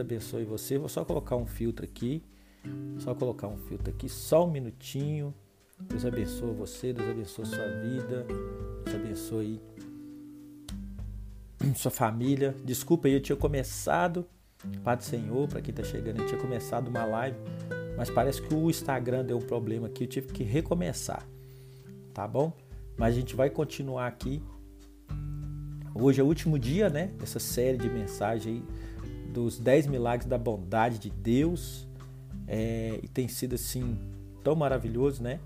abençoe você. Vou só colocar um filtro aqui. Só colocar um filtro aqui, só um minutinho. Deus abençoe você, Deus abençoe sua vida, Deus abençoe sua família. Desculpa aí, eu tinha começado, do Senhor, para quem está chegando, eu tinha começado uma live, mas parece que o Instagram deu um problema aqui, eu tive que recomeçar, tá bom? Mas a gente vai continuar aqui. Hoje é o último dia, né, dessa série de mensagens aí dos 10 milagres da bondade de Deus. É, e tem sido assim tão maravilhoso, né?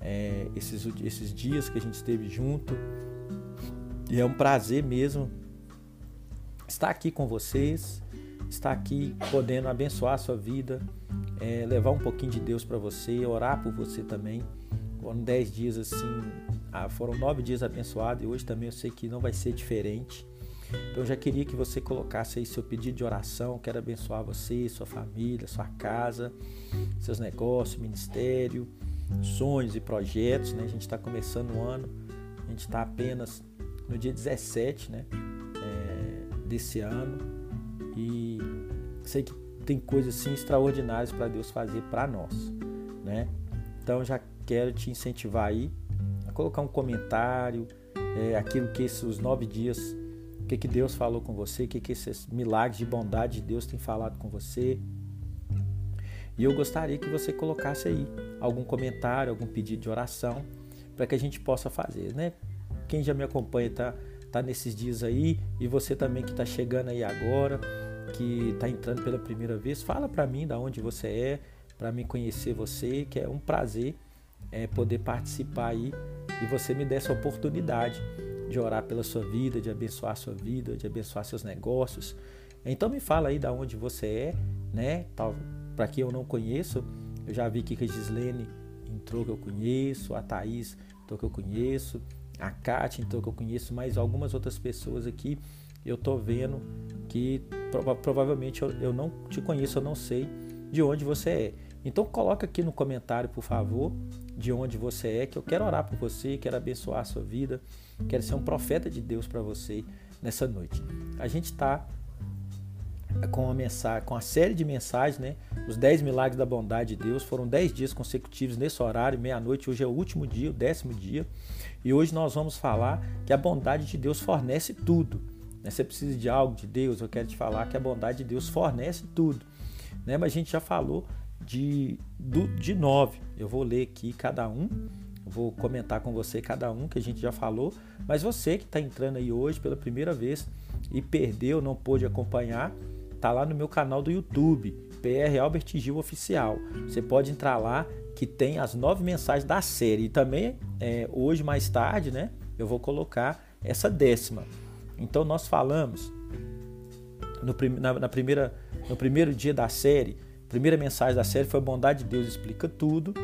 É, esses, esses dias que a gente esteve junto. E é um prazer mesmo estar aqui com vocês, estar aqui podendo abençoar a sua vida, é, levar um pouquinho de Deus para você, orar por você também. Foram dez dias assim, ah, foram nove dias abençoados e hoje também eu sei que não vai ser diferente. Então eu já queria que você colocasse aí seu pedido de oração. Quero abençoar você, sua família, sua casa, seus negócios, ministério, sonhos e projetos. Né? A gente está começando o ano, a gente está apenas no dia 17 né? É, desse ano e sei que tem coisas assim extraordinárias para Deus fazer para nós. Né? Então já quero te incentivar aí a colocar um comentário, é, aquilo que esses nove dias que, que Deus falou com você, o que, que esses milagres de bondade de Deus tem falado com você. E eu gostaria que você colocasse aí algum comentário, algum pedido de oração, para que a gente possa fazer, né? Quem já me acompanha tá, tá nesses dias aí, e você também que está chegando aí agora, que está entrando pela primeira vez, fala para mim da onde você é, para me conhecer você, que é um prazer é, poder participar aí e você me dê essa oportunidade de orar pela sua vida, de abençoar a sua vida, de abençoar seus negócios. Então me fala aí da onde você é, né? Para quem eu não conheço, eu já vi que a Gislene entrou que eu conheço, a Thaís entrou que eu conheço, a Kátia entrou que eu conheço, mas algumas outras pessoas aqui eu tô vendo que prova provavelmente eu, eu não te conheço, eu não sei de onde você é. Então coloca aqui no comentário, por favor, de onde você é, que eu quero orar por você, quero abençoar a sua vida, quero ser um profeta de Deus para você nessa noite. A gente está com a mensagem, com a série de mensagens, né? Os 10 milagres da bondade de Deus. Foram 10 dias consecutivos nesse horário, meia-noite. Hoje é o último dia, o décimo dia. E hoje nós vamos falar que a bondade de Deus fornece tudo. Né? Você precisa de algo de Deus, eu quero te falar que a bondade de Deus fornece tudo. Né? Mas a gente já falou de, do, de nove. Eu vou ler aqui cada um, vou comentar com você cada um que a gente já falou, mas você que está entrando aí hoje pela primeira vez e perdeu, não pôde acompanhar, tá lá no meu canal do YouTube, PR Albert Gil Oficial. Você pode entrar lá que tem as nove mensagens da série e também é, hoje mais tarde, né? Eu vou colocar essa décima. Então nós falamos no, na, na primeira, no primeiro dia da série primeira mensagem da série foi a bondade de Deus explica tudo.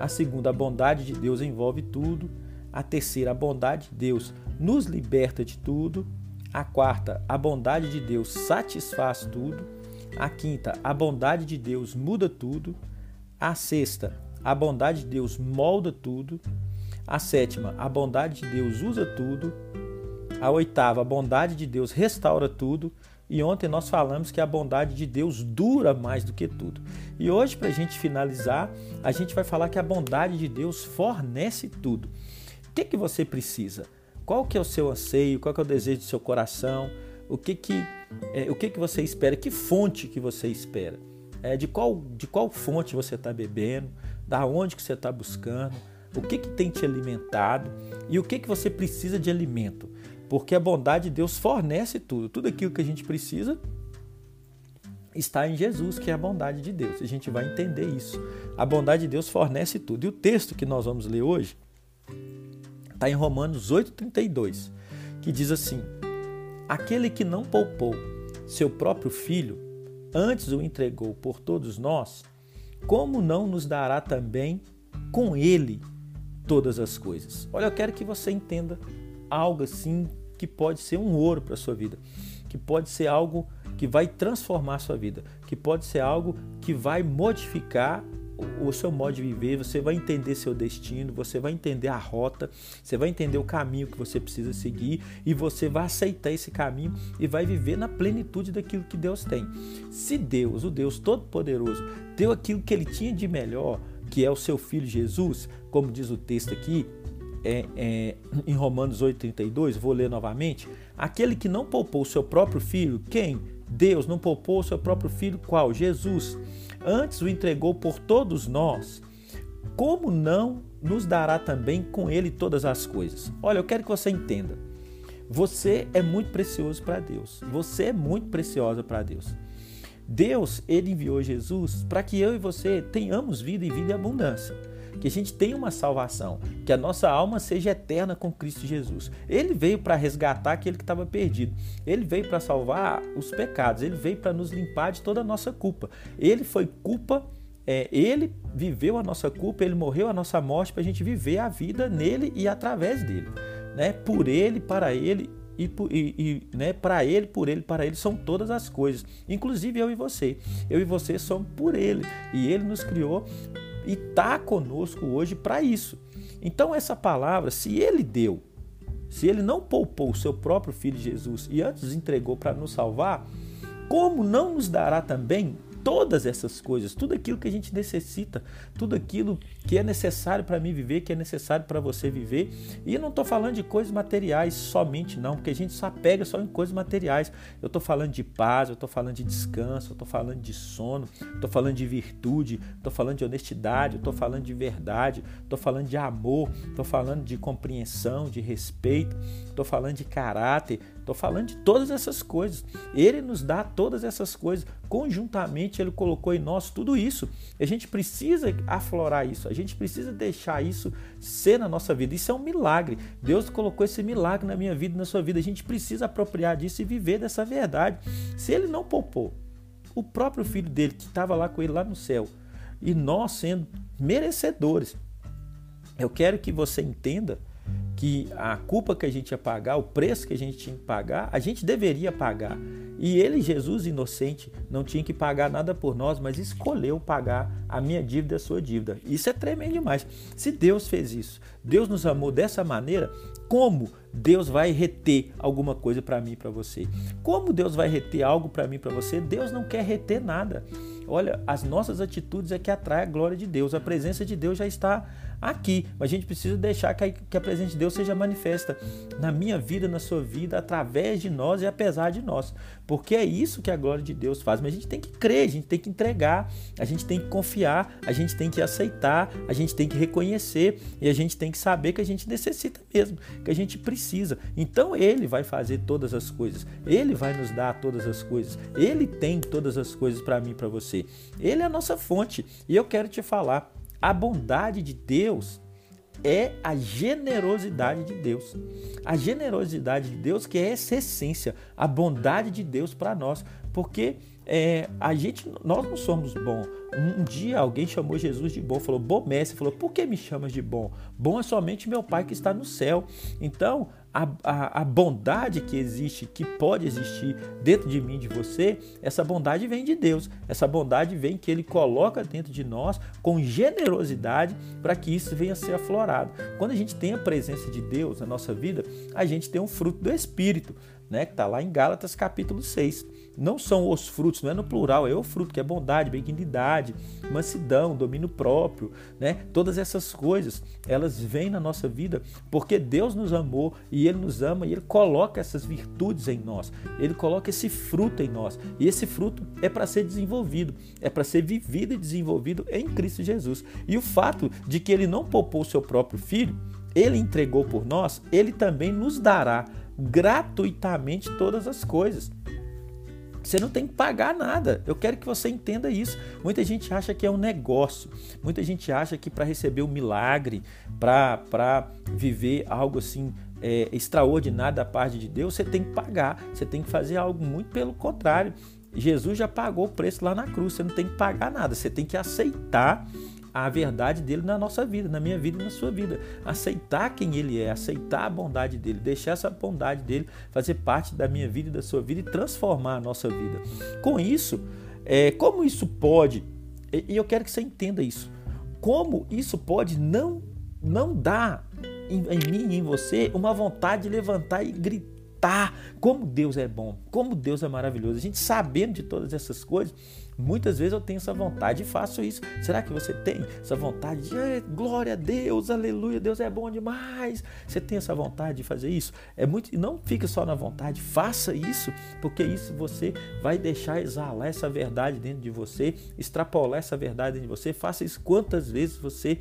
A segunda, a bondade de Deus envolve tudo. A terceira, a bondade de Deus nos liberta de tudo. A quarta, a bondade de Deus satisfaz tudo. A quinta, a bondade de Deus muda tudo. A sexta, a bondade de Deus molda tudo. A sétima, a bondade de Deus usa tudo. A oitava, a bondade de Deus restaura tudo. E ontem nós falamos que a bondade de Deus dura mais do que tudo. E hoje, para a gente finalizar, a gente vai falar que a bondade de Deus fornece tudo. O que, que você precisa? Qual que é o seu anseio? Qual que é o desejo do seu coração? O que que, é, o que, que você espera? Que fonte que você espera? É, de, qual, de qual fonte você está bebendo? Da onde que você está buscando? O que, que tem te alimentado? E o que, que você precisa de alimento? Porque a bondade de Deus fornece tudo. Tudo aquilo que a gente precisa está em Jesus, que é a bondade de Deus. A gente vai entender isso. A bondade de Deus fornece tudo. E o texto que nós vamos ler hoje está em Romanos 8,32, que diz assim: Aquele que não poupou seu próprio filho, antes o entregou por todos nós, como não nos dará também com ele todas as coisas? Olha, eu quero que você entenda algo assim que pode ser um ouro para a sua vida, que pode ser algo que vai transformar a sua vida, que pode ser algo que vai modificar o seu modo de viver, você vai entender seu destino, você vai entender a rota, você vai entender o caminho que você precisa seguir e você vai aceitar esse caminho e vai viver na plenitude daquilo que Deus tem. Se Deus, o Deus Todo-Poderoso, deu aquilo que ele tinha de melhor, que é o seu filho Jesus, como diz o texto aqui, é, é, em Romanos 8,32, vou ler novamente. Aquele que não poupou o seu próprio filho, quem? Deus não poupou o seu próprio filho, qual? Jesus antes o entregou por todos nós, como não nos dará também com ele todas as coisas? Olha, eu quero que você entenda. Você é muito precioso para Deus. Você é muito preciosa para Deus. Deus, ele enviou Jesus para que eu e você tenhamos vida e vida em abundância. Que a gente tenha uma salvação, que a nossa alma seja eterna com Cristo Jesus. Ele veio para resgatar aquele que estava perdido. Ele veio para salvar os pecados. Ele veio para nos limpar de toda a nossa culpa. Ele foi culpa é, ele viveu a nossa culpa, ele morreu a nossa morte para a gente viver a vida nele e através dele. Né? Por ele, para ele e, e, e né, para ele, por ele, para ele são todas as coisas, inclusive eu e você. Eu e você somos por ele e ele nos criou e está conosco hoje para isso. Então, essa palavra, se ele deu, se ele não poupou o seu próprio filho Jesus e antes entregou para nos salvar, como não nos dará também todas essas coisas, tudo aquilo que a gente necessita, tudo aquilo que é necessário para mim viver, que é necessário para você viver. E eu não estou falando de coisas materiais somente, não, porque a gente só pega só em coisas materiais. Eu estou falando de paz, eu estou falando de descanso, eu estou falando de sono, estou falando de virtude, estou falando de honestidade, estou falando de verdade, estou falando de amor, estou falando de compreensão, de respeito, estou falando de caráter, Estou falando de todas essas coisas. Ele nos dá todas essas coisas. Conjuntamente, Ele colocou em nós tudo isso. A gente precisa aflorar isso. A gente precisa deixar isso ser na nossa vida. Isso é um milagre. Deus colocou esse milagre na minha vida e na sua vida. A gente precisa apropriar disso e viver dessa verdade. Se Ele não poupou o próprio filho dele, que estava lá com ele lá no céu, e nós sendo merecedores, eu quero que você entenda que a culpa que a gente ia pagar, o preço que a gente tinha que pagar, a gente deveria pagar. E ele, Jesus inocente, não tinha que pagar nada por nós, mas escolheu pagar a minha dívida e a sua dívida. Isso é tremendo demais. Se Deus fez isso, Deus nos amou dessa maneira, como Deus vai reter alguma coisa para mim e para você? Como Deus vai reter algo para mim e para você? Deus não quer reter nada. Olha, as nossas atitudes é que atrai a glória de Deus. A presença de Deus já está aqui, mas a gente precisa deixar que a, que a presença de Deus seja manifesta na minha vida, na sua vida, através de nós e apesar de nós. Porque é isso que a glória de Deus faz. Mas a gente tem que crer, a gente tem que entregar, a gente tem que confiar, a gente tem que aceitar, a gente tem que reconhecer e a gente tem que saber que a gente necessita mesmo, que a gente precisa. Então Ele vai fazer todas as coisas, Ele vai nos dar todas as coisas, Ele tem todas as coisas para mim para você. Ele é a nossa fonte e eu quero te falar a bondade de Deus é a generosidade de Deus. A generosidade de Deus que é essa essência, a bondade de Deus para nós, porque é, a gente, nós não somos bons. Um, um, dia alguém chamou Jesus de bom, falou, bom mestre, falou, por que me chamas de bom? Bom é somente meu Pai que está no céu. Então, a, a, a, bondade que existe, que pode existir dentro de mim, de você, essa bondade vem de Deus. Essa bondade vem que Ele coloca dentro de nós com generosidade para que isso venha a ser aflorado. Quando a gente tem a presença de Deus na nossa vida, a gente tem um fruto do Espírito, né? que está lá em Gálatas capítulo 6 não são os frutos, não é no plural, é o fruto, que é bondade, benignidade, mansidão, domínio próprio, né? Todas essas coisas, elas vêm na nossa vida porque Deus nos amou e Ele nos ama e Ele coloca essas virtudes em nós, Ele coloca esse fruto em nós e esse fruto é para ser desenvolvido, é para ser vivido e desenvolvido em Cristo Jesus. E o fato de que Ele não poupou o seu próprio Filho, Ele entregou por nós, Ele também nos dará gratuitamente todas as coisas. Você não tem que pagar nada. Eu quero que você entenda isso. Muita gente acha que é um negócio. Muita gente acha que para receber um milagre, para viver algo assim é, extraordinário da parte de Deus, você tem que pagar. Você tem que fazer algo muito pelo contrário. Jesus já pagou o preço lá na cruz. Você não tem que pagar nada. Você tem que aceitar a verdade dele na nossa vida, na minha vida e na sua vida. Aceitar quem ele é, aceitar a bondade dele, deixar essa bondade dele fazer parte da minha vida e da sua vida e transformar a nossa vida. Com isso, é, como isso pode E eu quero que você entenda isso. Como isso pode não, não dar em, em mim, em você, uma vontade de levantar e gritar como Deus é bom, como Deus é maravilhoso. A gente sabendo de todas essas coisas, muitas vezes eu tenho essa vontade e faço isso. Será que você tem essa vontade de glória a Deus, aleluia, Deus é bom demais? Você tem essa vontade de fazer isso? É muito, não fique só na vontade, faça isso, porque isso você vai deixar exalar essa verdade dentro de você, extrapolar essa verdade dentro de você. Faça isso quantas vezes você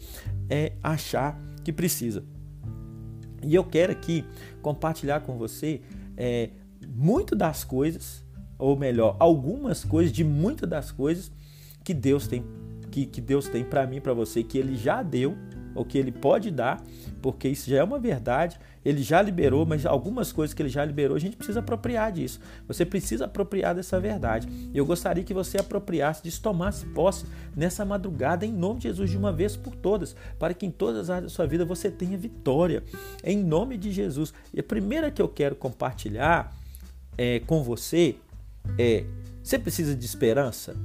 é, achar que precisa. E eu quero aqui compartilhar com você é, muito das coisas, ou melhor, algumas coisas de muitas das coisas que Deus tem que, que Deus tem para mim, para você, que Ele já deu o que ele pode dar, porque isso já é uma verdade, ele já liberou, mas algumas coisas que ele já liberou, a gente precisa apropriar disso. Você precisa apropriar dessa verdade. Eu gostaria que você apropriasse, disso, tomasse posse nessa madrugada, em nome de Jesus, de uma vez por todas, para que em todas as áreas da sua vida você tenha vitória, em nome de Jesus. E a primeira que eu quero compartilhar é, com você é: você precisa de esperança?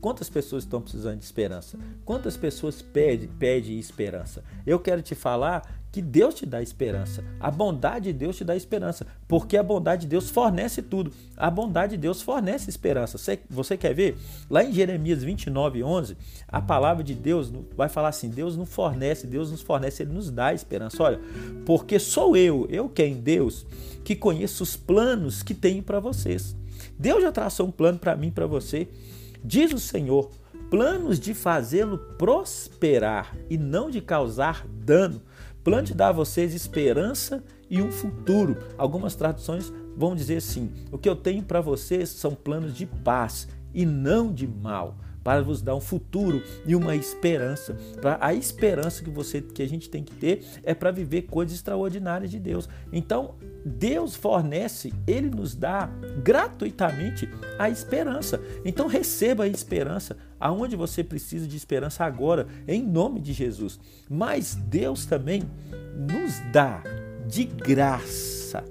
Quantas pessoas estão precisando de esperança? Quantas pessoas pedem, pedem esperança? Eu quero te falar que Deus te dá esperança. A bondade de Deus te dá esperança, porque a bondade de Deus fornece tudo. A bondade de Deus fornece esperança. Você, você quer ver? Lá em Jeremias 29, 11, a palavra de Deus vai falar assim: Deus não fornece, Deus nos fornece, Ele nos dá esperança. Olha, porque sou eu, eu quem? Deus, que conheço os planos que tenho para vocês. Deus já traçou um plano para mim, para você. Diz o Senhor: planos de fazê-lo prosperar e não de causar dano, plano de dar a vocês esperança e um futuro. Algumas traduções vão dizer assim: o que eu tenho para vocês são planos de paz e não de mal para vos dar um futuro e uma esperança. A esperança que você que a gente tem que ter é para viver coisas extraordinárias de Deus. Então, Deus fornece, ele nos dá gratuitamente a esperança. Então receba a esperança aonde você precisa de esperança agora, em nome de Jesus. Mas Deus também nos dá de graça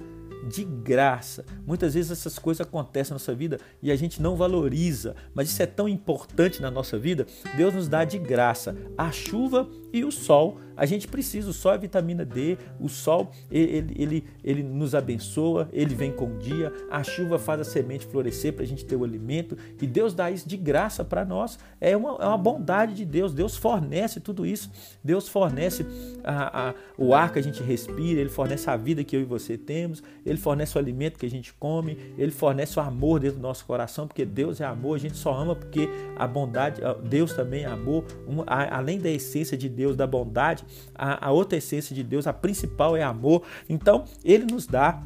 de graça. Muitas vezes essas coisas acontecem na nossa vida e a gente não valoriza, mas isso é tão importante na nossa vida. Deus nos dá de graça a chuva e o sol a gente precisa, o sol é vitamina D, o sol ele, ele, ele nos abençoa, ele vem com o dia, a chuva faz a semente florescer para a gente ter o alimento e Deus dá isso de graça para nós. É uma, é uma bondade de Deus, Deus fornece tudo isso, Deus fornece a, a, o ar que a gente respira, Ele fornece a vida que eu e você temos, Ele fornece o alimento que a gente come, Ele fornece o amor dentro do nosso coração, porque Deus é amor, a gente só ama porque a bondade, Deus também é amor, um, a, além da essência de Deus, da bondade, a, a outra essência de Deus, a principal é amor. Então, ele nos dá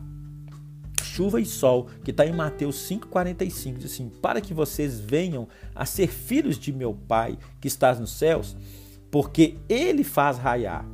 chuva e sol, que está em Mateus 5,45, diz assim: Para que vocês venham a ser filhos de meu Pai que estás nos céus, porque ele faz raiar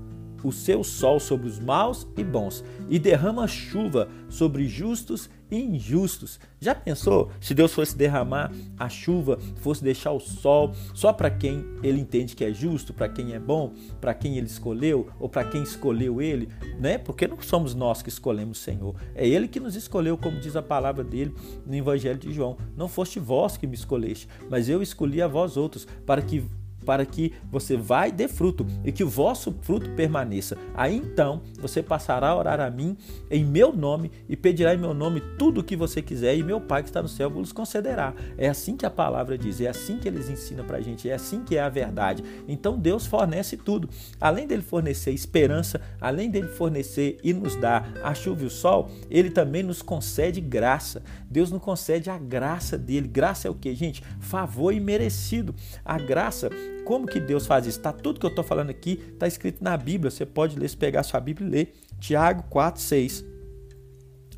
o seu sol sobre os maus e bons e derrama chuva sobre justos injustos. Já pensou se Deus fosse derramar a chuva, fosse deixar o sol só para quem ele entende que é justo, para quem é bom, para quem ele escolheu ou para quem escolheu ele, né? Porque não somos nós que escolhemos o Senhor, é ele que nos escolheu, como diz a palavra dele no Evangelho de João. Não foste vós que me escolheste, mas eu escolhi a vós outros para que para que você e dê fruto e que o vosso fruto permaneça. Aí então você passará a orar a mim em meu nome e pedirá em meu nome tudo o que você quiser e meu Pai que está no céu vos concederá. É assim que a palavra diz, é assim que eles ensinam para a gente, é assim que é a verdade. Então Deus fornece tudo. Além dele fornecer esperança, além dele fornecer e nos dar a chuva e o sol, ele também nos concede graça. Deus nos concede a graça dele. Graça é o que, gente? Favor imerecido. A graça como que Deus faz isso? Tá tudo que eu estou falando aqui está escrito na Bíblia. Você pode ler, se pegar sua Bíblia e ler. Tiago 4, 6.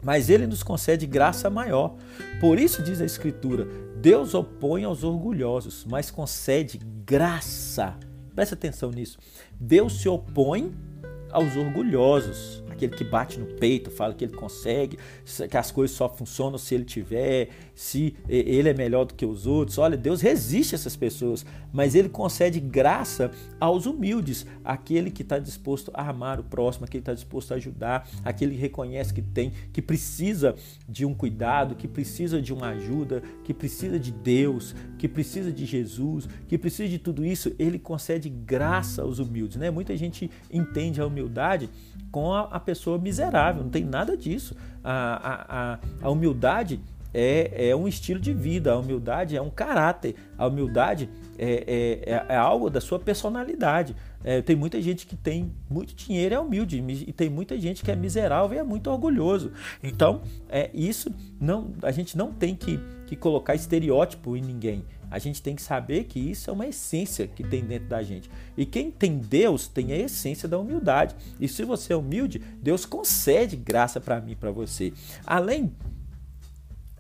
Mas ele nos concede graça maior. Por isso diz a Escritura: Deus opõe aos orgulhosos, mas concede graça. Preste atenção nisso. Deus se opõe aos orgulhosos, aquele que bate no peito, fala que ele consegue, que as coisas só funcionam se ele tiver, se ele é melhor do que os outros. Olha, Deus resiste a essas pessoas, mas ele concede graça aos humildes, aquele que está disposto a amar o próximo, aquele que está disposto a ajudar, aquele que reconhece que tem, que precisa de um cuidado, que precisa de uma ajuda, que precisa de Deus, que precisa de Jesus, que precisa de tudo isso. Ele concede graça aos humildes, né? Muita gente entende a humildade com a, pessoa miserável, não tem nada disso. A, a, a, humildade é, é um estilo de vida, a humildade é um caráter, a humildade é, é, é, é algo da sua personalidade. É, tem muita gente que tem muito dinheiro e é humilde, e tem muita gente que é miserável e é muito orgulhoso. Então, é, isso não, a gente não tem que, que colocar estereótipo em ninguém. A gente tem que saber que isso é uma essência que tem dentro da gente. E quem tem Deus tem a essência da humildade. E se você é humilde, Deus concede graça para mim, para você. Além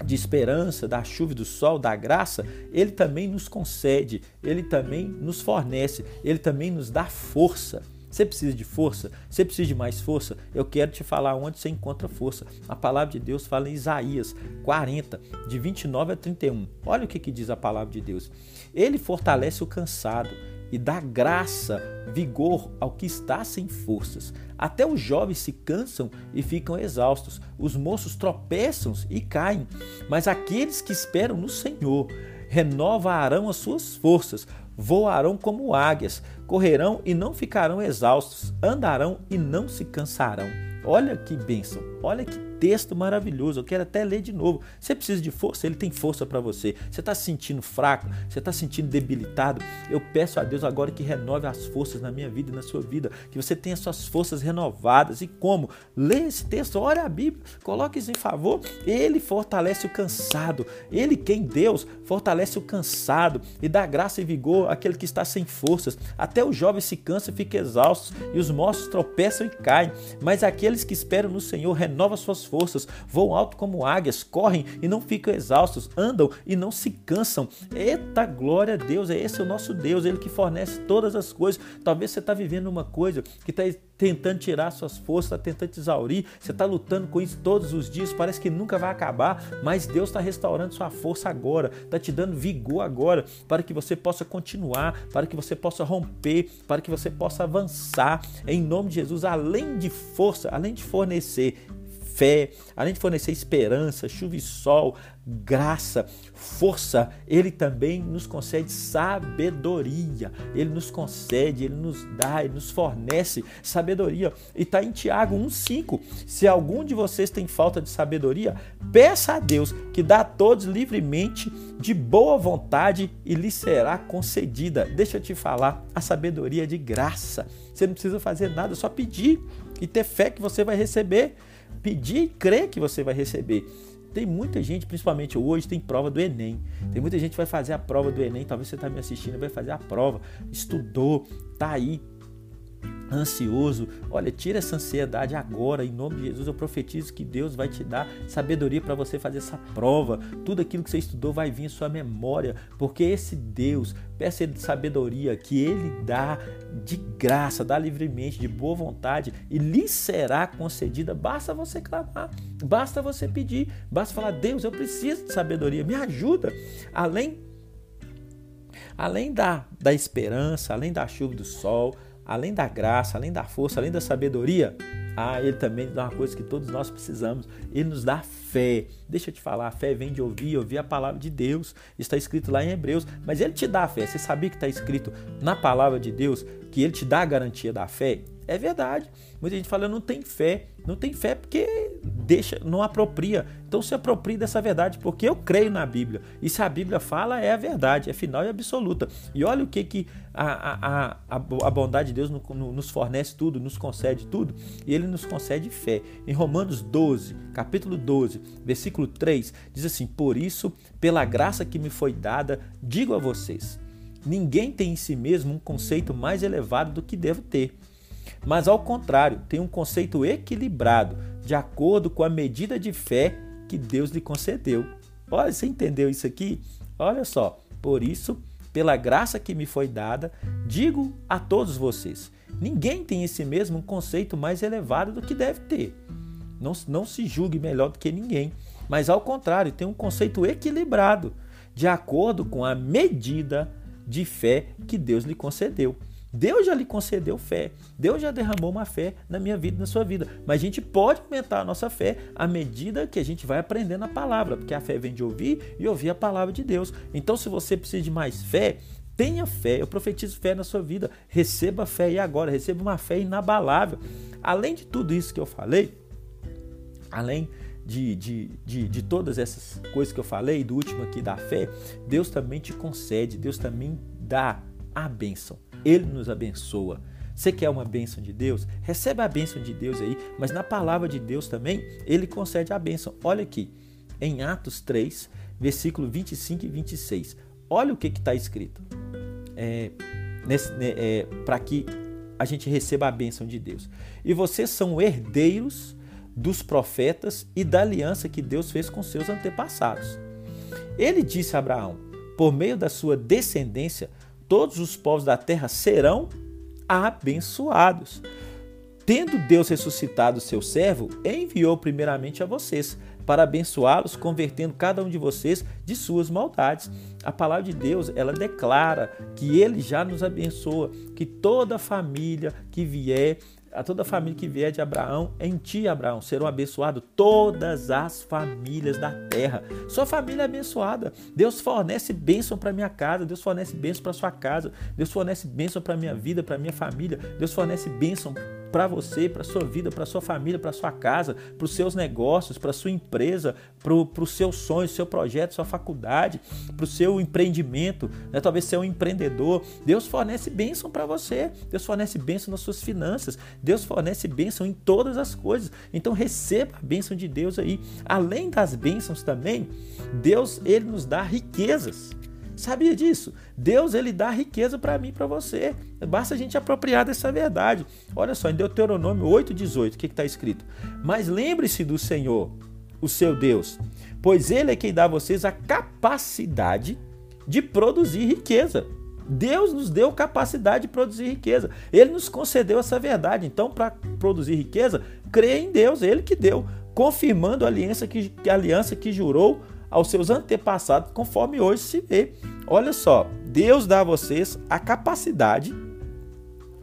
de esperança, da chuva do sol, da graça, ele também nos concede, ele também nos fornece, ele também nos dá força. Você precisa de força? Você precisa de mais força? Eu quero te falar onde você encontra força. A palavra de Deus fala em Isaías 40, de 29 a 31. Olha o que, que diz a palavra de Deus. Ele fortalece o cansado e dá graça, vigor ao que está sem forças. Até os jovens se cansam e ficam exaustos, os moços tropeçam e caem, mas aqueles que esperam no Senhor renovarão as suas forças, voarão como águias, correrão e não ficarão exaustos, andarão e não se cansarão. Olha que bênção, olha que texto maravilhoso. Eu quero até ler de novo. Você precisa de força, ele tem força para você. Você está se sentindo fraco, você está se sentindo debilitado. Eu peço a Deus agora que renove as forças na minha vida e na sua vida, que você tenha suas forças renovadas. E como? Lê esse texto, olha a Bíblia, coloque isso em favor. Ele fortalece o cansado. Ele, quem Deus, fortalece o cansado e dá graça e vigor àquele que está sem forças. Até o jovem se cansa e fica exausto, e os moços tropeçam e caem. Mas aqueles que esperam no Senhor renovam suas forças, voam alto como águias, correm e não ficam exaustos, andam e não se cansam. Eita glória a Deus, é esse o nosso Deus, ele que fornece todas as coisas. Talvez você está vivendo uma coisa que está tentando tirar suas forças, está tentando te exaurir, você está lutando com isso todos os dias, parece que nunca vai acabar, mas Deus está restaurando sua força agora, está te dando vigor agora, para que você possa continuar, para que você possa romper, para que você possa avançar, em nome de Jesus, além de força, além de fornecer fé, além de fornecer esperança, chuva e sol, graça, força, ele também nos concede sabedoria. Ele nos concede, ele nos dá, ele nos fornece sabedoria. E está em Tiago 1,5. Se algum de vocês tem falta de sabedoria, peça a Deus que dá a todos livremente, de boa vontade, e lhe será concedida. Deixa eu te falar, a sabedoria é de graça. Você não precisa fazer nada, é só pedir e ter fé que você vai receber pedir e crer que você vai receber. Tem muita gente, principalmente hoje, tem prova do Enem. Tem muita gente que vai fazer a prova do Enem. Talvez você está me assistindo, vai fazer a prova. Estudou, tá aí, ansioso, olha, tira essa ansiedade agora, em nome de Jesus. Eu profetizo que Deus vai te dar sabedoria para você fazer essa prova. Tudo aquilo que você estudou vai vir em sua memória, porque esse Deus, peça ele sabedoria que ele dá de graça, dá livremente, de boa vontade e lhe será concedida. Basta você clamar, basta você pedir, basta falar: Deus, eu preciso de sabedoria, me ajuda. Além além da, da esperança, além da chuva do sol, além da graça, além da força, além da sabedoria, ah, ele também dá uma coisa que todos nós precisamos. Ele nos dá fé. Deixa eu te falar, a fé vem de ouvir, ouvir a palavra de Deus. Está escrito lá em Hebreus. Mas ele te dá a fé. Você sabia que está escrito na palavra de Deus que ele te dá a garantia da fé? É verdade. Muita gente fala, não tem fé. Não tem fé porque deixa, não apropria. Então se aproprie dessa verdade, porque eu creio na Bíblia. E se a Bíblia fala, é a verdade, é final e absoluta. E olha o que, que a, a, a, a bondade de Deus nos fornece tudo, nos concede tudo. E ele nos concede fé. Em Romanos 12, capítulo 12, versículo 3, diz assim: Por isso, pela graça que me foi dada, digo a vocês: ninguém tem em si mesmo um conceito mais elevado do que devo ter mas ao contrário, tem um conceito equilibrado, de acordo com a medida de fé que Deus lhe concedeu. Olha, você entendeu isso aqui? Olha só, por isso, pela graça que me foi dada, digo a todos vocês: ninguém tem esse mesmo conceito mais elevado do que deve ter. Não, não se julgue melhor do que ninguém, mas ao contrário, tem um conceito equilibrado, de acordo com a medida de fé que Deus lhe concedeu. Deus já lhe concedeu fé. Deus já derramou uma fé na minha vida, na sua vida. Mas a gente pode aumentar a nossa fé à medida que a gente vai aprendendo a palavra, porque a fé vem de ouvir e ouvir a palavra de Deus. Então, se você precisa de mais fé, tenha fé. Eu profetizo fé na sua vida. Receba fé e agora, receba uma fé inabalável. Além de tudo isso que eu falei, além de, de, de, de, todas essas coisas que eu falei, do último aqui da fé, Deus também te concede, Deus também dá a bênção. Ele nos abençoa. Você quer uma bênção de Deus? Recebe a bênção de Deus aí, mas na palavra de Deus também, ele concede a bênção. Olha aqui, em Atos 3, versículo 25 e 26. Olha o que está escrito. É, né, é, Para que a gente receba a bênção de Deus. E vocês são herdeiros dos profetas e da aliança que Deus fez com seus antepassados. Ele disse a Abraão: por meio da sua descendência, todos os povos da terra serão abençoados. Tendo Deus ressuscitado seu servo, enviou primeiramente a vocês, para abençoá-los, convertendo cada um de vocês de suas maldades. A palavra de Deus, ela declara que ele já nos abençoa, que toda família que vier a toda a família que vier de Abraão, em ti, Abraão, serão abençoadas todas as famílias da terra. Sua família é abençoada. Deus fornece bênção para minha casa, Deus fornece bênção para sua casa, Deus fornece bênção para minha vida, para minha família, Deus fornece bênção para você, para sua vida, para sua família, para sua casa, para os seus negócios, para sua empresa, para os seus sonhos, seu projeto, sua faculdade, para o seu empreendimento, né? talvez ser um empreendedor. Deus fornece bênção para você, Deus fornece bênção nas suas finanças, Deus fornece bênção em todas as coisas. Então receba a bênção de Deus aí. Além das bênçãos também, Deus ele nos dá riquezas. Sabia disso? Deus ele dá riqueza para mim e para você. Basta a gente apropriar dessa verdade. Olha só, em Deuteronômio 8,18, o que está escrito? Mas lembre-se do Senhor, o seu Deus, pois Ele é quem dá a vocês a capacidade de produzir riqueza. Deus nos deu capacidade de produzir riqueza. Ele nos concedeu essa verdade. Então, para produzir riqueza, creia em Deus, Ele que deu, confirmando a aliança que, a aliança que jurou aos seus antepassados, conforme hoje se vê. Olha só, Deus dá a vocês a capacidade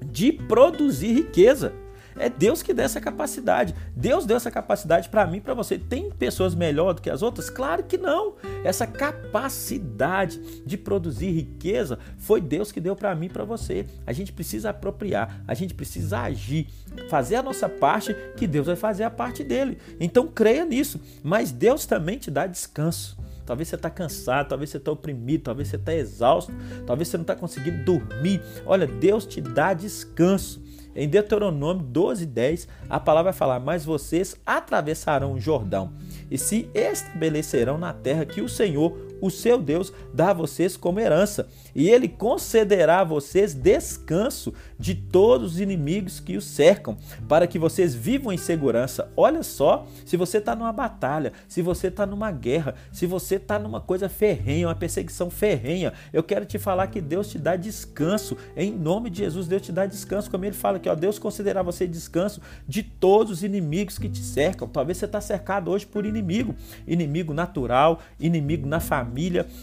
de produzir riqueza. É Deus que dá essa capacidade. Deus deu essa capacidade para mim, para você. Tem pessoas melhor do que as outras? Claro que não. Essa capacidade de produzir riqueza foi Deus que deu para mim, para você. A gente precisa apropriar, a gente precisa agir, fazer a nossa parte, que Deus vai fazer a parte dele. Então creia nisso. Mas Deus também te dá descanso. Talvez você está cansado, talvez você está oprimido, talvez você está exausto, talvez você não está conseguindo dormir. Olha, Deus te dá descanso. Em Deuteronômio 12, 10, a palavra vai falar: Mas vocês atravessarão o Jordão e se estabelecerão na terra que o Senhor, o seu Deus, dá a vocês como herança, e ele concederá a vocês descanso de todos os inimigos que os cercam, para que vocês vivam em segurança. Olha só, se você está numa batalha, se você está numa guerra, se você está numa coisa ferrenha, uma perseguição ferrenha, eu quero te falar que Deus te dá descanso. Em nome de Jesus, Deus te dá descanso. Como ele fala aqui, ó, Deus considerará você descanso de todos os inimigos que te cercam. Talvez você está cercado hoje por inimigo, inimigo natural, inimigo na família,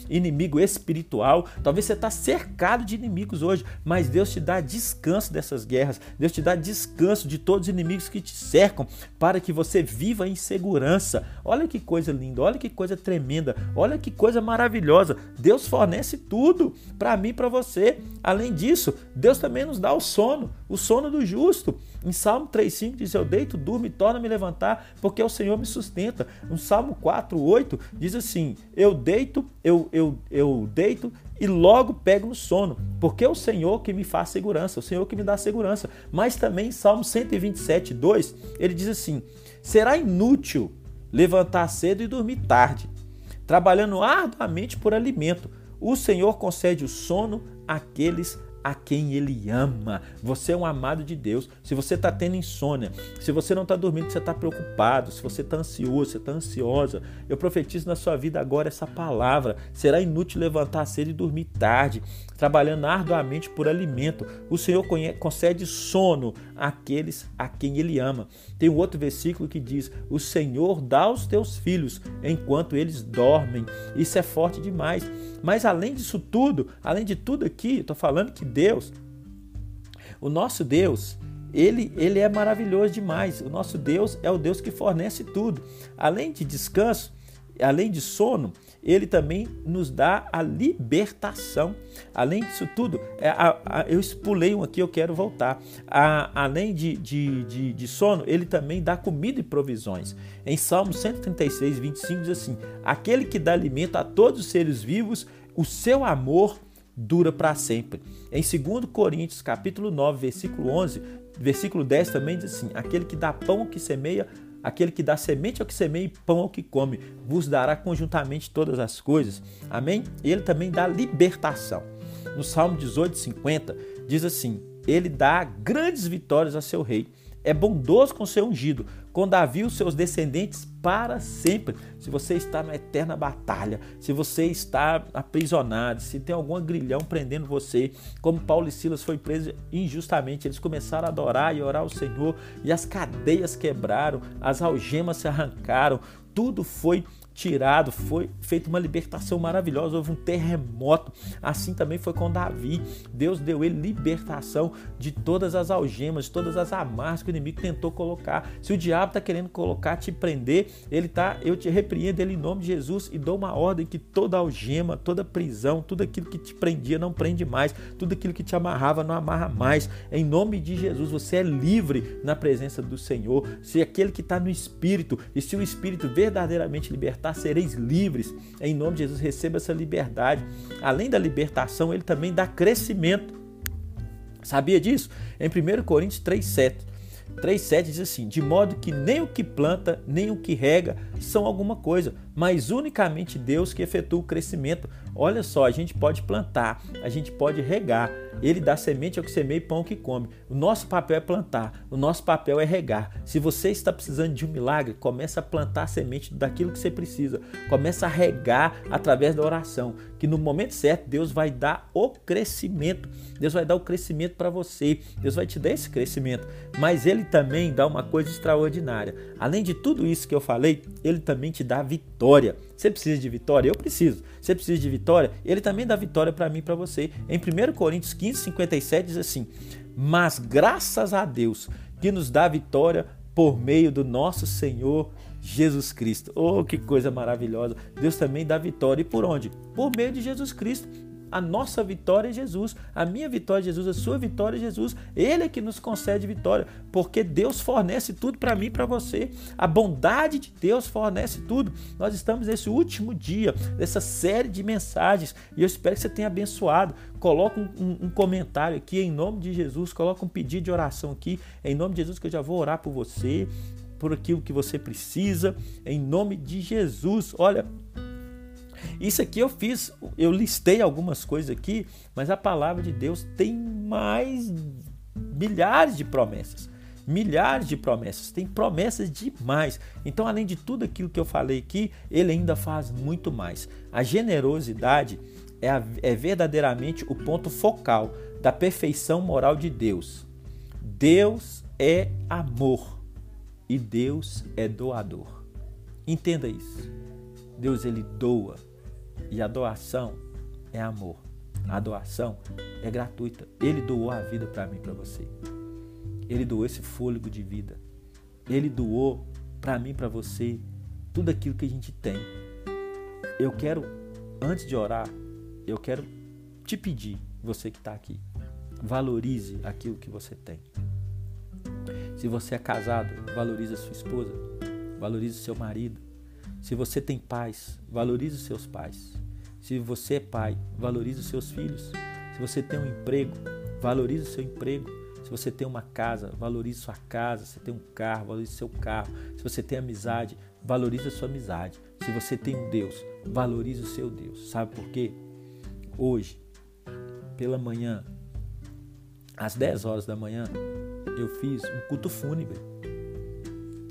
inimigo espiritual. Talvez você está cercado de inimigos hoje, mas Deus te dá descanso descanso dessas guerras, Deus te dá descanso de todos os inimigos que te cercam, para que você viva em segurança. Olha que coisa linda, olha que coisa tremenda, olha que coisa maravilhosa. Deus fornece tudo para mim e para você. Além disso, Deus também nos dá o sono, o sono do justo. Em Salmo 3,5 diz: Eu deito, durmo e torno-me levantar, porque o Senhor me sustenta. No Salmo 4,8 diz assim: Eu deito, eu, eu, eu deito e logo pego no sono, porque é o Senhor que me faz segurança, o Senhor que me dá segurança. Mas também, Salmo 127, 2, ele diz assim: será inútil levantar cedo e dormir tarde, trabalhando arduamente por alimento. O Senhor concede o sono àqueles a quem ele ama. Você é um amado de Deus. Se você está tendo insônia, se você não está dormindo, você está preocupado, se você está ansioso, você está ansiosa, eu profetizo na sua vida agora essa palavra. Será inútil levantar cedo e dormir tarde, trabalhando arduamente por alimento. O Senhor concede sono àqueles a quem ele ama. Tem um outro versículo que diz: O Senhor dá aos teus filhos enquanto eles dormem. Isso é forte demais. Mas além disso tudo, além de tudo aqui, estou falando que Deus, o nosso Deus, ele, ele é maravilhoso demais. O nosso Deus é o Deus que fornece tudo. Além de descanso, além de sono, ele também nos dá a libertação. Além disso tudo, é, eu expulei um aqui, eu quero voltar. Além de, de, de, de, sono, ele também dá comida e provisões. Em Salmo 136, 25 diz assim: Aquele que dá alimento a todos os seres vivos, o seu amor dura para sempre. Em 2 Coríntios, capítulo 9, versículo 11, versículo 10 também diz assim: Aquele que dá pão ao que semeia, aquele que dá semente ao que semeia e pão ao que come, vos dará conjuntamente todas as coisas. Amém? Ele também dá libertação. No Salmo 18, 50, diz assim: Ele dá grandes vitórias a seu rei é bondoso com seu ungido, com Davi os seus descendentes para sempre. Se você está na eterna batalha, se você está aprisionado, se tem algum grilhão prendendo você, como Paulo e Silas foi preso injustamente, eles começaram a adorar e orar ao Senhor e as cadeias quebraram, as algemas se arrancaram, tudo foi tirado, foi feita uma libertação maravilhosa, houve um terremoto. Assim também foi com Davi. Deus deu ele libertação de todas as algemas, de todas as amarras que o inimigo tentou colocar. Se o diabo está querendo colocar, te prender, ele tá, eu te repreendo ele em nome de Jesus e dou uma ordem que toda algema, toda prisão, tudo aquilo que te prendia não prende mais, tudo aquilo que te amarrava não amarra mais. Em nome de Jesus, você é livre na presença do Senhor. Se aquele que está no Espírito, e se o Espírito verdadeiramente libertar libertar, sereis livres. Em nome de Jesus, receba essa liberdade. Além da libertação, ele também dá crescimento. Sabia disso? Em 1 Coríntios 3,7. 3,7 diz assim: De modo que nem o que planta, nem o que rega são alguma coisa, mas unicamente Deus que efetua o crescimento. Olha só, a gente pode plantar, a gente pode regar. Ele dá semente ao que semeia e pão que come. O nosso papel é plantar, o nosso papel é regar. Se você está precisando de um milagre, começa a plantar a semente daquilo que você precisa. Começa a regar através da oração, que no momento certo Deus vai dar o crescimento. Deus vai dar o crescimento para você. Deus vai te dar esse crescimento. Mas ele também dá uma coisa extraordinária. Além de tudo isso que eu falei, ele também te dá vitória. Você precisa de vitória? Eu preciso. Você precisa de vitória? Ele também dá vitória para mim e para você. Em 1 Coríntios 15, 57 diz assim: Mas graças a Deus que nos dá vitória por meio do nosso Senhor Jesus Cristo. Oh, que coisa maravilhosa! Deus também dá vitória. E por onde? Por meio de Jesus Cristo. A nossa vitória é Jesus, a minha vitória é Jesus, a sua vitória é Jesus. Ele é que nos concede vitória, porque Deus fornece tudo para mim e para você. A bondade de Deus fornece tudo. Nós estamos nesse último dia dessa série de mensagens e eu espero que você tenha abençoado. Coloca um, um, um comentário aqui em nome de Jesus, coloca um pedido de oração aqui em nome de Jesus que eu já vou orar por você, por aquilo que você precisa, em nome de Jesus. Olha, isso aqui eu fiz, eu listei algumas coisas aqui, mas a palavra de Deus tem mais milhares de promessas. Milhares de promessas, tem promessas demais. Então, além de tudo aquilo que eu falei aqui, ele ainda faz muito mais. A generosidade é, a, é verdadeiramente o ponto focal da perfeição moral de Deus. Deus é amor e Deus é doador. Entenda isso. Deus ele doa e a doação é amor. A doação é gratuita. Ele doou a vida para mim, para você. Ele doou esse fôlego de vida. Ele doou para mim, para você, tudo aquilo que a gente tem. Eu quero, antes de orar, eu quero te pedir, você que está aqui, valorize aquilo que você tem. Se você é casado, valorize a sua esposa, valorize o seu marido, se você tem pais, valorize os seus pais. Se você é pai, valorize os seus filhos. Se você tem um emprego, valorize o seu emprego. Se você tem uma casa, valorize sua casa. Se você tem um carro, valorize seu carro. Se você tem amizade, valorize a sua amizade. Se você tem um Deus, valorize o seu Deus. Sabe por quê? Hoje, pela manhã, às 10 horas da manhã, eu fiz um culto fúnebre.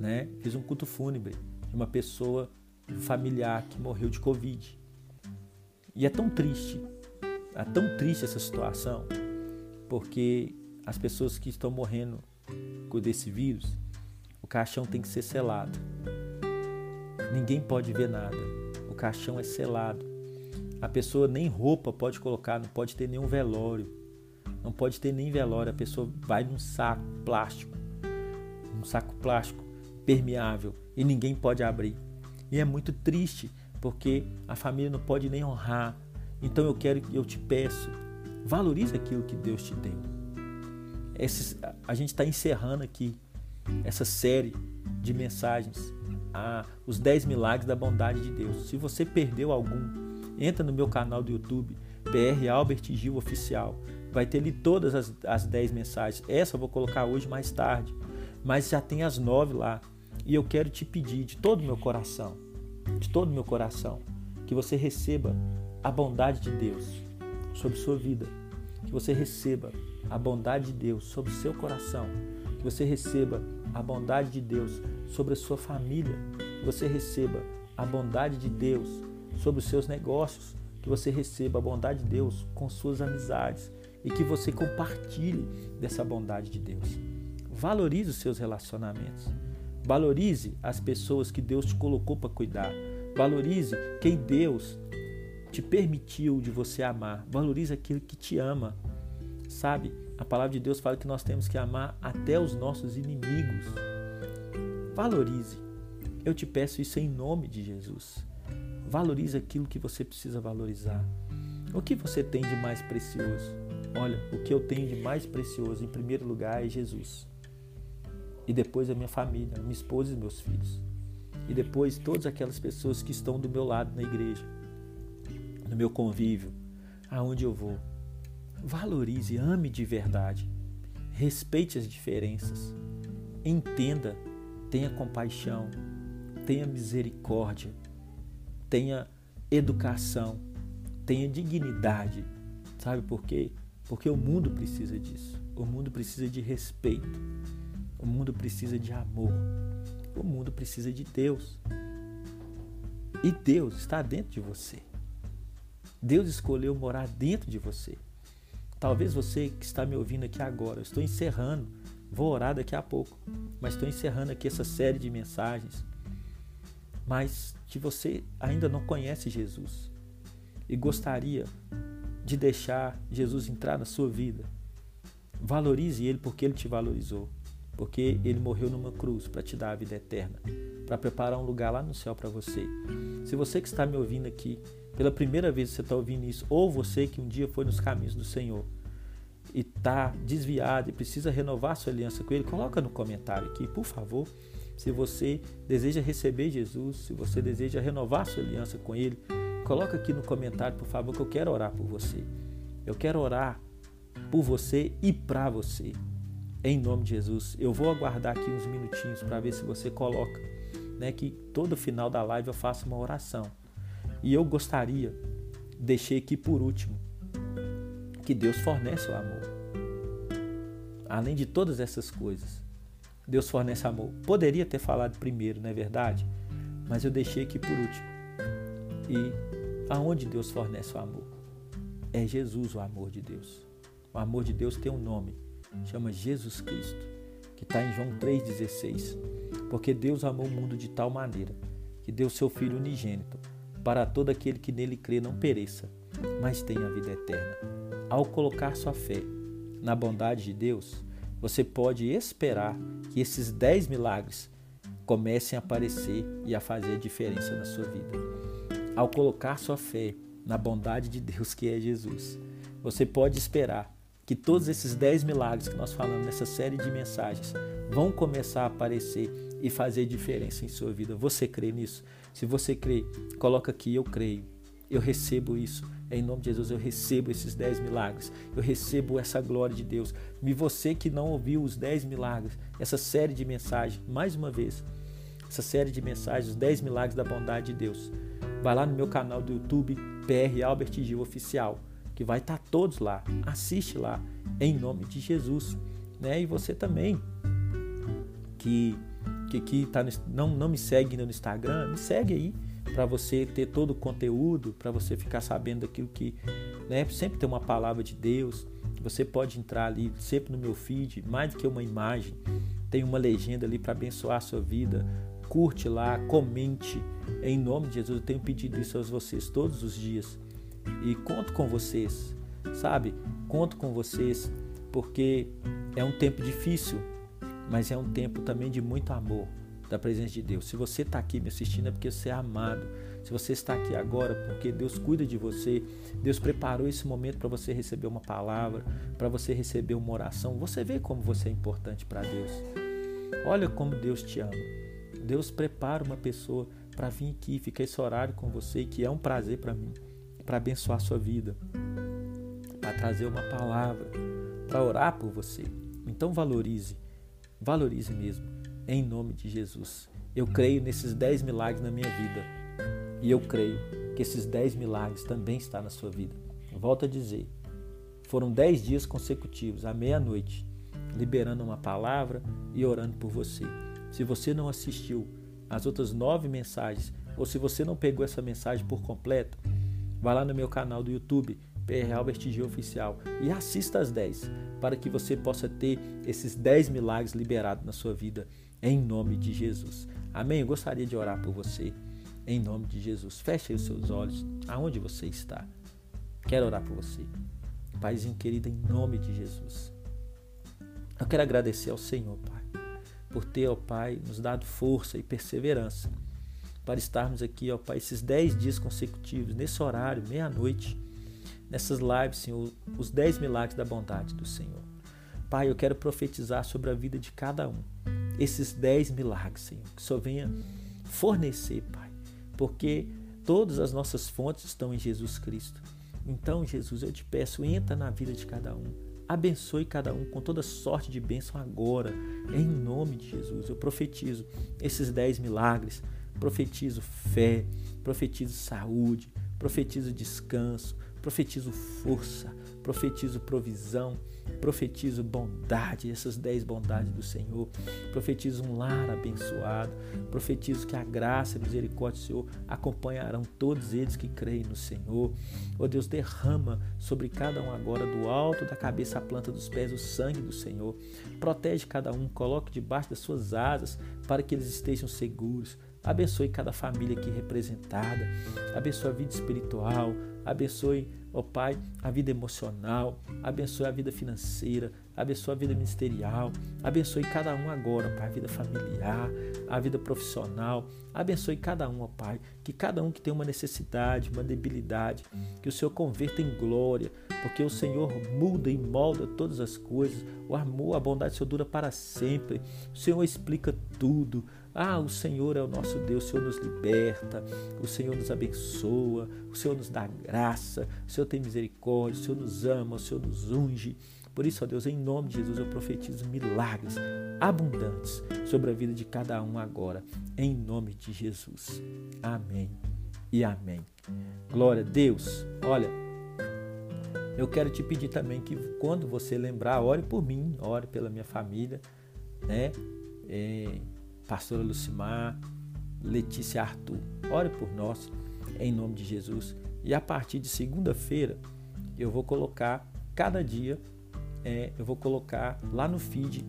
Né? Fiz um culto fúnebre de uma pessoa familiar que morreu de Covid. E é tão triste, é tão triste essa situação, porque as pessoas que estão morrendo desse vírus, o caixão tem que ser selado. Ninguém pode ver nada. O caixão é selado. A pessoa nem roupa pode colocar, não pode ter nenhum velório. Não pode ter nem velório. A pessoa vai num saco plástico, um saco plástico permeável e ninguém pode abrir. E é muito triste porque a família não pode nem honrar. Então eu quero, eu te peço, valorize aquilo que Deus te deu. Esses, a gente está encerrando aqui essa série de mensagens, a, os 10 milagres da bondade de Deus. Se você perdeu algum, entra no meu canal do YouTube, PR Albert Gil Oficial. Vai ter ali todas as, as 10 mensagens. Essa eu vou colocar hoje mais tarde. Mas já tem as 9 lá. E eu quero te pedir de todo o meu coração de todo o meu coração, que você receba a bondade de Deus sobre sua vida, que você receba a bondade de Deus sobre seu coração, que você receba a bondade de Deus sobre a sua família, que você receba a bondade de Deus sobre os seus negócios, que você receba a bondade de Deus com suas amizades e que você compartilhe dessa bondade de Deus. Valorize os seus relacionamentos. Valorize as pessoas que Deus te colocou para cuidar. Valorize quem Deus te permitiu de você amar. Valorize aquilo que te ama. Sabe? A palavra de Deus fala que nós temos que amar até os nossos inimigos. Valorize. Eu te peço isso em nome de Jesus. Valorize aquilo que você precisa valorizar. O que você tem de mais precioso? Olha, o que eu tenho de mais precioso, em primeiro lugar, é Jesus e depois a minha família, minha esposa e meus filhos. E depois todas aquelas pessoas que estão do meu lado na igreja, no meu convívio, aonde eu vou. Valorize, ame de verdade. Respeite as diferenças. Entenda, tenha compaixão, tenha misericórdia, tenha educação, tenha dignidade. Sabe por quê? Porque o mundo precisa disso. O mundo precisa de respeito. O mundo precisa de amor. O mundo precisa de Deus. E Deus está dentro de você. Deus escolheu morar dentro de você. Talvez você que está me ouvindo aqui agora, eu estou encerrando, vou orar daqui a pouco, mas estou encerrando aqui essa série de mensagens. Mas que você ainda não conhece Jesus e gostaria de deixar Jesus entrar na sua vida, valorize Ele porque Ele te valorizou porque ele morreu numa cruz para te dar a vida eterna, para preparar um lugar lá no céu para você. Se você que está me ouvindo aqui, pela primeira vez você está ouvindo isso, ou você que um dia foi nos caminhos do Senhor e está desviado e precisa renovar sua aliança com Ele, coloca no comentário aqui, por favor. Se você deseja receber Jesus, se você deseja renovar sua aliança com Ele, coloca aqui no comentário, por favor, que eu quero orar por você. Eu quero orar por você e para você em nome de Jesus. Eu vou aguardar aqui uns minutinhos para ver se você coloca, né, que todo final da live eu faço uma oração. E eu gostaria, deixei aqui por último, que Deus fornece o amor. Além de todas essas coisas, Deus fornece amor. Poderia ter falado primeiro, não é verdade? Mas eu deixei aqui por último. E aonde Deus fornece o amor? É Jesus o amor de Deus. O amor de Deus tem um nome chama Jesus Cristo, que está em João 3,16. Porque Deus amou o mundo de tal maneira que deu seu Filho unigênito, para todo aquele que nele crê não pereça, mas tenha a vida eterna. Ao colocar sua fé na bondade de Deus, você pode esperar que esses dez milagres comecem a aparecer e a fazer diferença na sua vida. Ao colocar sua fé na bondade de Deus, que é Jesus, você pode esperar que todos esses 10 milagres que nós falamos nessa série de mensagens vão começar a aparecer e fazer diferença em sua vida. Você crê nisso? Se você crê, coloca aqui, eu creio. Eu recebo isso. Em nome de Jesus, eu recebo esses 10 milagres. Eu recebo essa glória de Deus. E você que não ouviu os 10 milagres, essa série de mensagens, mais uma vez, essa série de mensagens, os 10 milagres da bondade de Deus. Vai lá no meu canal do YouTube, PR Albert Gil Oficial que vai estar todos lá. Assiste lá, em nome de Jesus. Né? E você também, que, que, que tá no, não, não me segue no Instagram, me segue aí para você ter todo o conteúdo, para você ficar sabendo daquilo que né, sempre tem uma palavra de Deus. Você pode entrar ali sempre no meu feed, mais do que uma imagem, tem uma legenda ali para abençoar a sua vida. Curte lá, comente. Em nome de Jesus, eu tenho pedido isso a vocês todos os dias. E conto com vocês, sabe? Conto com vocês, porque é um tempo difícil, mas é um tempo também de muito amor da presença de Deus. Se você está aqui me assistindo é porque você é amado. Se você está aqui agora, porque Deus cuida de você, Deus preparou esse momento para você receber uma palavra, para você receber uma oração. Você vê como você é importante para Deus. Olha como Deus te ama. Deus prepara uma pessoa para vir aqui, ficar esse horário com você, que é um prazer para mim, para abençoar sua vida, para trazer uma palavra, para orar por você. Então valorize, valorize mesmo, em nome de Jesus. Eu creio nesses 10 milagres na minha vida. E eu creio que esses 10 milagres também estão na sua vida. Volto a dizer, foram 10 dias consecutivos, à meia-noite, liberando uma palavra e orando por você. Se você não assistiu as outras nove mensagens, ou se você não pegou essa mensagem por completo, vá lá no meu canal do YouTube, PR Albert G Oficial, e assista as 10, para que você possa ter esses 10 milagres liberados na sua vida, em nome de Jesus. Amém? Eu gostaria de orar por você, em nome de Jesus. Feche os seus olhos, aonde você está. Quero orar por você. Paizinho querido, em nome de Jesus. Eu quero agradecer ao Senhor, Pai, por ter, ó Pai, nos dado força e perseverança para estarmos aqui, ó Pai, esses dez dias consecutivos, nesse horário, meia-noite, nessas lives, Senhor, os dez milagres da bondade do Senhor. Pai, eu quero profetizar sobre a vida de cada um, esses dez milagres, Senhor, que só venha fornecer, Pai, porque todas as nossas fontes estão em Jesus Cristo. Então, Jesus, eu te peço, entra na vida de cada um, Abençoe cada um com toda sorte de bênção agora, em nome de Jesus. Eu profetizo esses dez milagres, profetizo fé, profetizo saúde, profetizo descanso, profetizo força, profetizo provisão, Profetizo bondade, essas dez bondades do Senhor. Profetizo um lar abençoado. Profetizo que a graça e a misericórdia do Senhor acompanharão todos eles que creem no Senhor. Ó oh Deus, derrama sobre cada um agora, do alto da cabeça à planta dos pés, o sangue do Senhor. Protege cada um, coloque debaixo das suas asas para que eles estejam seguros. Abençoe cada família aqui representada. Abençoe a vida espiritual. Abençoe Ó Pai, a vida emocional, abençoe a vida financeira, abençoe a vida ministerial, abençoe cada um agora, Pai, a vida familiar, a vida profissional, abençoe cada um, ó Pai, que cada um que tem uma necessidade, uma debilidade, que o Senhor converta em glória, porque o Senhor muda e molda todas as coisas, o amor, a bondade do Senhor dura para sempre, o Senhor explica tudo, ah, o Senhor é o nosso Deus, o Senhor nos liberta, o Senhor nos abençoa, o Senhor nos dá graça, o Senhor tem misericórdia, o Senhor nos ama, o Senhor nos unge. Por isso, ó Deus, em nome de Jesus, eu profetizo milagres abundantes sobre a vida de cada um agora, em nome de Jesus. Amém e amém. Glória a Deus. Olha, eu quero te pedir também que quando você lembrar, ore por mim, ore pela minha família, né? É, pastora Lucimar, Letícia Arthur. Ore por nós, em nome de Jesus. E a partir de segunda-feira, eu vou colocar, cada dia, é, eu vou colocar lá no feed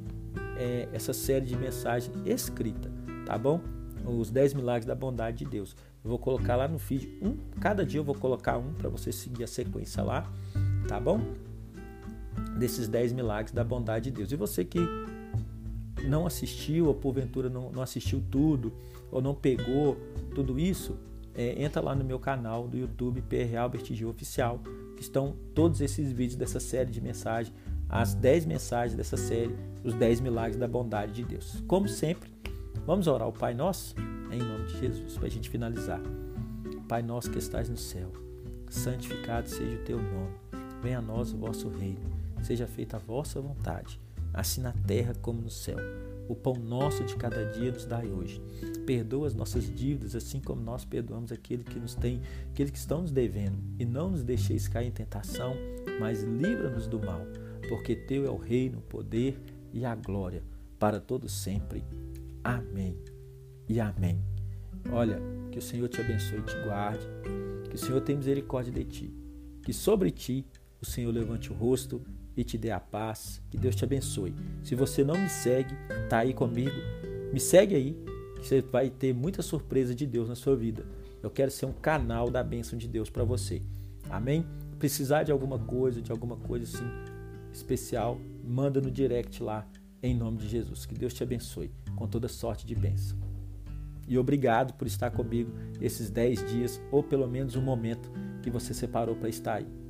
é, essa série de mensagem escrita, tá bom? Os 10 milagres da bondade de Deus. Eu vou colocar lá no feed um, cada dia eu vou colocar um para você seguir a sequência lá, tá bom? Desses 10 milagres da bondade de Deus. E você que não assistiu, ou porventura não, não assistiu tudo, ou não pegou tudo isso, é, entra lá no meu canal do YouTube PR Albert G Oficial, que estão todos esses vídeos dessa série de mensagens, as 10 mensagens dessa série, os 10 milagres da bondade de Deus. Como sempre, vamos orar o Pai Nosso, em nome de Jesus, para a gente finalizar. Pai nosso que estás no céu, santificado seja o teu nome, venha a nós o vosso reino, seja feita a vossa vontade assim na terra como no céu. O pão nosso de cada dia nos dai hoje. Perdoa as nossas dívidas, assim como nós perdoamos aquele que nos tem, aquele que estão nos devendo. E não nos deixeis cair em tentação, mas livra-nos do mal, porque teu é o reino, o poder e a glória para todos sempre. Amém. E amém. Olha, que o Senhor te abençoe e te guarde, que o Senhor tenha misericórdia de ti, que sobre ti o Senhor levante o rosto e te dê a paz. Que Deus te abençoe. Se você não me segue, tá aí comigo, me segue aí, que você vai ter muita surpresa de Deus na sua vida. Eu quero ser um canal da bênção de Deus para você. Amém? Precisar de alguma coisa, de alguma coisa assim especial, manda no direct lá, em nome de Jesus. Que Deus te abençoe com toda sorte de bênção. E obrigado por estar comigo esses 10 dias, ou pelo menos um momento que você separou para estar aí.